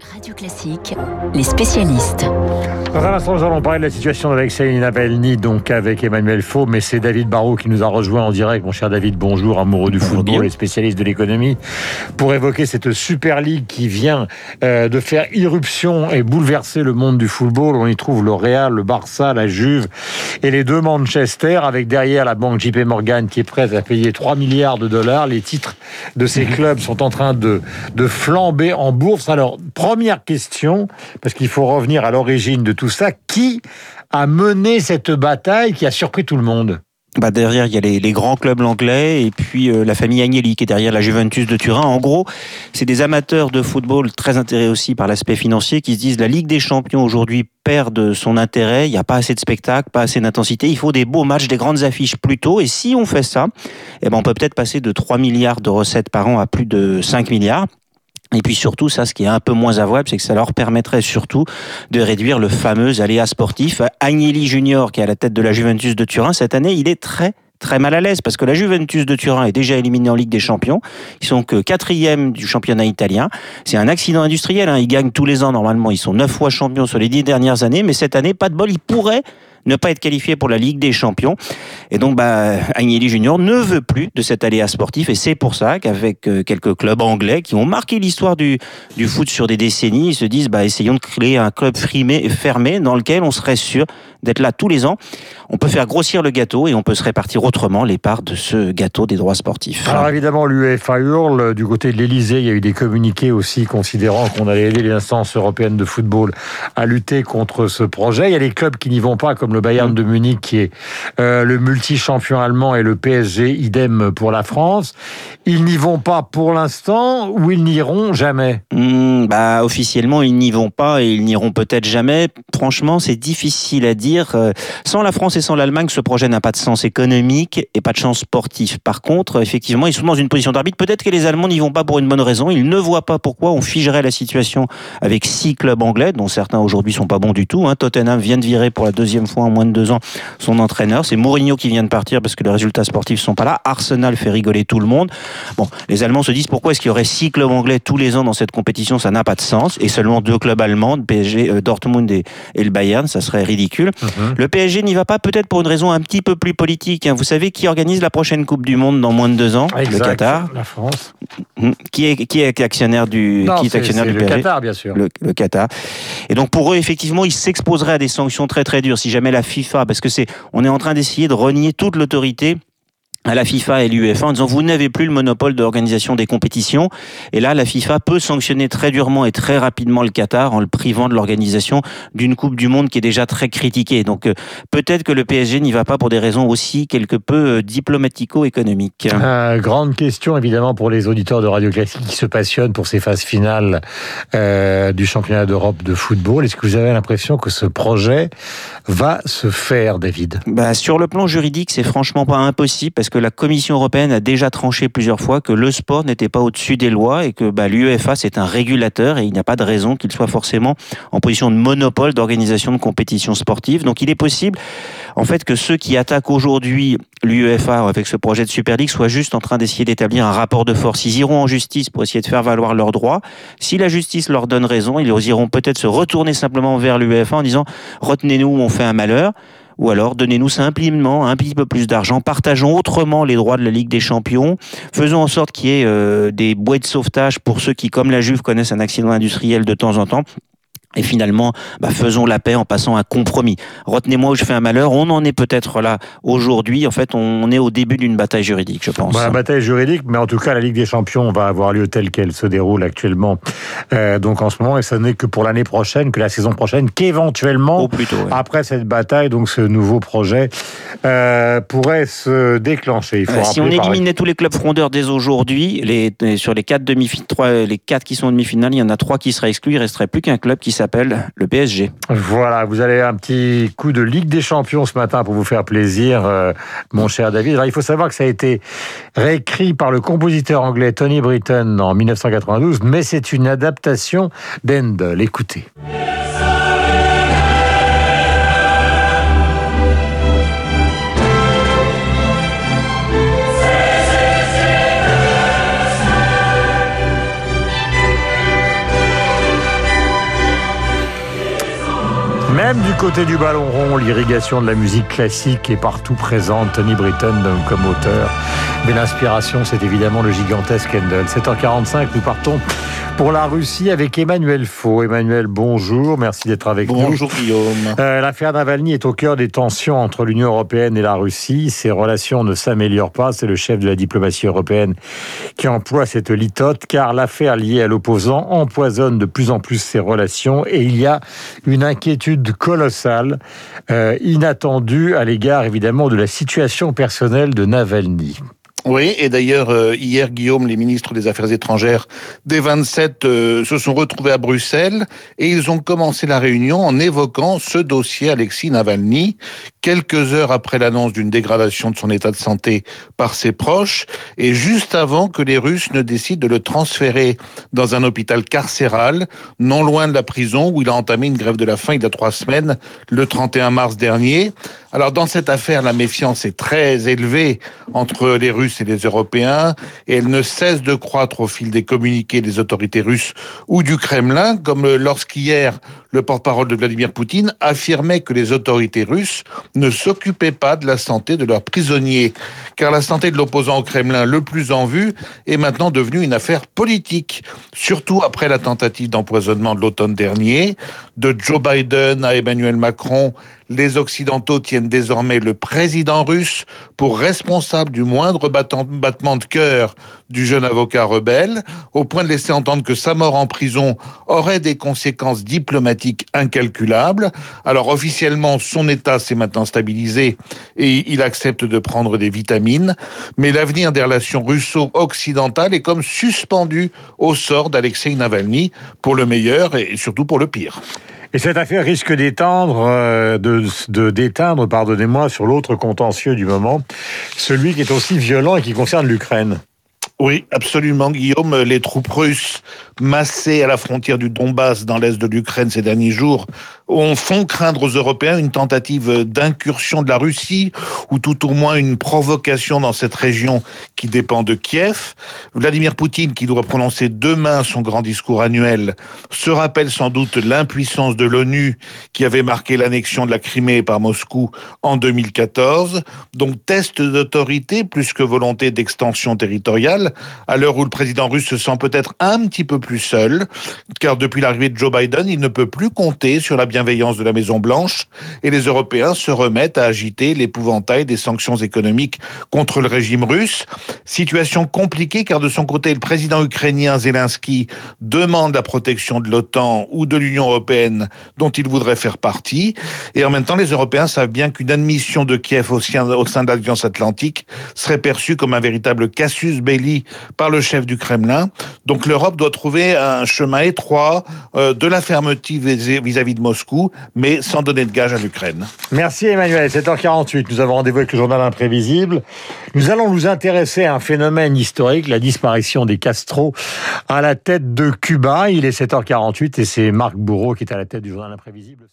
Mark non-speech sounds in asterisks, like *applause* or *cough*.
Radio Classique, les spécialistes. Dans un instant, nous allons parler de la situation avec Céline Navalny, donc avec Emmanuel Faux, mais c'est David Barrault qui nous a rejoint en direct. Mon cher David, bonjour, amoureux du football et spécialiste de l'économie, pour évoquer cette Super League qui vient euh, de faire irruption et bouleverser le monde du football. On y trouve le Real, le Barça, la Juve et les deux Manchester, avec derrière la banque JP Morgan qui est prête à payer 3 milliards de dollars. Les titres de ces *laughs* clubs sont en train de, de flamber en bourse. Alors, première question, parce qu'il faut revenir à l'origine de tout ça, qui a mené cette bataille qui a surpris tout le monde? Bah derrière, il y a les, grands clubs anglais et puis euh, la famille Agnelli qui est derrière la Juventus de Turin. En gros, c'est des amateurs de football très intéressés aussi par l'aspect financier qui se disent la Ligue des Champions aujourd'hui perd son intérêt. Il n'y a pas assez de spectacles, pas assez d'intensité. Il faut des beaux matchs, des grandes affiches plus tôt. Et si on fait ça, eh ben on peut peut-être passer de 3 milliards de recettes par an à plus de 5 milliards. Et puis surtout, ça, ce qui est un peu moins avouable, c'est que ça leur permettrait surtout de réduire le fameux aléa sportif. Agnelli Junior, qui est à la tête de la Juventus de Turin, cette année, il est très très mal à l'aise parce que la Juventus de Turin est déjà éliminée en Ligue des Champions. Ils sont que quatrième du championnat italien. C'est un accident industriel. Hein. Ils gagnent tous les ans normalement. Ils sont neuf fois champions sur les dix dernières années, mais cette année, pas de bol. Ils pourraient ne pas être qualifié pour la Ligue des Champions. Et donc, bah, Agnelli Junior ne veut plus de cet aléa sportif. Et c'est pour ça qu'avec euh, quelques clubs anglais qui ont marqué l'histoire du, du foot sur des décennies, ils se disent, bah, essayons de créer un club frimé, fermé dans lequel on serait sûr d'être là tous les ans. On peut faire grossir le gâteau et on peut se répartir autrement les parts de ce gâteau des droits sportifs. Alors évidemment, l'UEFA hurle. Du côté de l'Elysée, il y a eu des communiqués aussi considérant qu'on allait aider les instances européennes de football à lutter contre ce projet. Il y a des clubs qui n'y vont pas, comme le Bayern de Munich, qui est euh, le multi-champion allemand, et le PSG, idem pour la France. Ils n'y vont pas pour l'instant ou ils n'iront jamais? Mmh, bah, Officiellement, ils n'y vont pas et ils n'iront peut-être jamais. Franchement, c'est difficile à dire. Euh, sans la France et sans l'Allemagne, ce projet n'a pas de sens économique et pas de chance sportif. Par contre, effectivement, ils sont dans une position d'arbitre. Peut-être que les Allemands n'y vont pas pour une bonne raison. Ils ne voient pas pourquoi on figerait la situation avec six clubs anglais, dont certains aujourd'hui sont pas bons du tout. Hein. Tottenham vient de virer pour la deuxième fois en moins de deux ans son entraîneur. C'est Mourinho qui vient de partir parce que les résultats sportifs sont pas là. Arsenal fait rigoler tout le monde. Bon, les Allemands se disent pourquoi est-ce qu'il y aurait six clubs anglais tous les ans dans cette compétition? Ça n'a pas de sens. Et seulement deux clubs allemands, PSG, euh, Dortmund et, le Bayern, ça serait ridicule. Mhm. Le PSG n'y va pas peut-être pour une raison un petit peu plus politique. Hein. Vous savez qui organise la prochaine Coupe du Monde dans moins de deux ans? Le Qatar. La France. Mmh. Qui est, qui est actionnaire du, qui est actionnaire du le Qatar, bien sûr. Le, le, Qatar. Et donc pour eux, effectivement, ils s'exposeraient à des sanctions très très dures si jamais la FIFA, parce que c'est, on est en train d'essayer de renier toute l'autorité à la FIFA et l'UEFA en disant vous n'avez plus le monopole d'organisation des compétitions et là la FIFA peut sanctionner très durement et très rapidement le Qatar en le privant de l'organisation d'une Coupe du monde qui est déjà très critiquée. Donc euh, peut-être que le PSG n'y va pas pour des raisons aussi quelque peu euh, diplomatico-économiques. Euh, grande question évidemment pour les auditeurs de Radio Classique qui se passionnent pour ces phases finales euh, du championnat d'Europe de football. Est-ce que vous avez l'impression que ce projet va se faire, David? Bah, Sur le plan juridique, c'est franchement pas impossible parce que que la Commission européenne a déjà tranché plusieurs fois que le sport n'était pas au-dessus des lois et que bah, l'UEFA c'est un régulateur et il n'y a pas de raison qu'il soit forcément en position de monopole d'organisation de compétitions sportives. Donc il est possible en fait que ceux qui attaquent aujourd'hui l'UEFA avec ce projet de Super League soient juste en train d'essayer d'établir un rapport de force. Ils iront en justice pour essayer de faire valoir leurs droits. Si la justice leur donne raison, ils iront peut-être se retourner simplement vers l'UEFA en disant retenez-nous, on fait un malheur ou alors donnez-nous simplement un petit peu plus d'argent, partageons autrement les droits de la Ligue des Champions, faisons en sorte qu'il y ait euh, des bouées de sauvetage pour ceux qui, comme la Juve, connaissent un accident industriel de temps en temps. Et finalement, bah, faisons la paix en passant un compromis. Retenez-moi où je fais un malheur. On en est peut-être là aujourd'hui. En fait, on est au début d'une bataille juridique, je pense. Bah, bataille juridique, mais en tout cas, la Ligue des Champions va avoir lieu telle qu'elle se déroule actuellement. Euh, donc en ce moment, et ce n'est que pour l'année prochaine, que la saison prochaine, qu'éventuellement, après cette bataille, donc ce nouveau projet euh, pourrait se déclencher. Il faut si on éliminait tous les clubs frondeurs dès aujourd'hui, les, sur les quatre demi les quatre qui sont en demi-finale, il y en a trois qui seraient exclus. Il resterait plus qu'un club qui s'appelle le PSG. Voilà, vous allez un petit coup de Ligue des Champions ce matin pour vous faire plaisir, euh, mon cher David. Alors, il faut savoir que ça a été réécrit par le compositeur anglais Tony Britton en 1992, mais c'est une adaptation d'Endel. Écoutez. Côté du ballon rond, l'irrigation de la musique classique est partout présente. Tony Britton comme auteur. Mais l'inspiration, c'est évidemment le gigantesque Handel. 7h45, nous partons pour la Russie avec Emmanuel Faux. Emmanuel, bonjour, merci d'être avec nous. Bonjour Guillaume. Euh, l'affaire Navalny est au cœur des tensions entre l'Union européenne et la Russie. Ces relations ne s'améliorent pas. C'est le chef de la diplomatie européenne qui emploie cette litote, car l'affaire liée à l'opposant empoisonne de plus en plus ces relations et il y a une inquiétude colossale, euh, inattendue à l'égard évidemment de la situation personnelle de Navalny. Oui, et d'ailleurs, euh, hier, Guillaume, les ministres des Affaires étrangères des 27 euh, se sont retrouvés à Bruxelles et ils ont commencé la réunion en évoquant ce dossier Alexis Navalny, quelques heures après l'annonce d'une dégradation de son état de santé par ses proches et juste avant que les Russes ne décident de le transférer dans un hôpital carcéral, non loin de la prison où il a entamé une grève de la faim il y a trois semaines, le 31 mars dernier. Alors dans cette affaire, la méfiance est très élevée entre les Russes et les Européens, et elle ne cesse de croître au fil des communiqués des autorités russes ou du Kremlin, comme lorsqu'hier, le porte-parole de Vladimir Poutine affirmait que les autorités russes ne s'occupaient pas de la santé de leurs prisonniers, car la santé de l'opposant au Kremlin le plus en vue est maintenant devenue une affaire politique, surtout après la tentative d'empoisonnement de l'automne dernier, de Joe Biden à Emmanuel Macron les Occidentaux tiennent désormais le président russe pour responsable du moindre battement de cœur du jeune avocat rebelle, au point de laisser entendre que sa mort en prison aurait des conséquences diplomatiques incalculables. Alors officiellement, son état s'est maintenant stabilisé et il accepte de prendre des vitamines, mais l'avenir des relations russo-occidentales est comme suspendu au sort d'Alexei Navalny, pour le meilleur et surtout pour le pire. Et cette affaire risque euh, de, d'éteindre, pardonnez-moi, sur l'autre contentieux du moment, celui qui est aussi violent et qui concerne l'Ukraine. Oui, absolument, Guillaume. Les troupes russes massées à la frontière du Donbass dans l'est de l'Ukraine ces derniers jours on font craindre aux Européens une tentative d'incursion de la Russie ou tout au moins une provocation dans cette région qui dépend de Kiev. Vladimir Poutine, qui doit prononcer demain son grand discours annuel, se rappelle sans doute l'impuissance de l'ONU qui avait marqué l'annexion de la Crimée par Moscou en 2014. Donc test d'autorité plus que volonté d'extension territoriale à l'heure où le président russe se sent peut-être un petit peu plus seul, car depuis l'arrivée de Joe Biden, il ne peut plus compter sur la bienveillance de la Maison-Blanche et les Européens se remettent à agiter l'épouvantail des sanctions économiques contre le régime russe. Situation compliquée car de son côté, le président ukrainien Zelensky demande la protection de l'OTAN ou de l'Union européenne dont il voudrait faire partie. Et en même temps, les Européens savent bien qu'une admission de Kiev au sein, de l'Alliance Atlantique serait perçue comme un véritable casus belli par le chef du Kremlin. Donc l'Europe doit trouver un chemin étroit euh, de la fermeté vis-à-vis de Moscou mais sans donner de gage à l'Ukraine. Merci Emmanuel. 7h48, nous avons rendez-vous avec le journal imprévisible. Nous allons nous intéresser à un phénomène historique, la disparition des Castro à la tête de Cuba. Il est 7h48 et c'est Marc Bourreau qui est à la tête du journal imprévisible.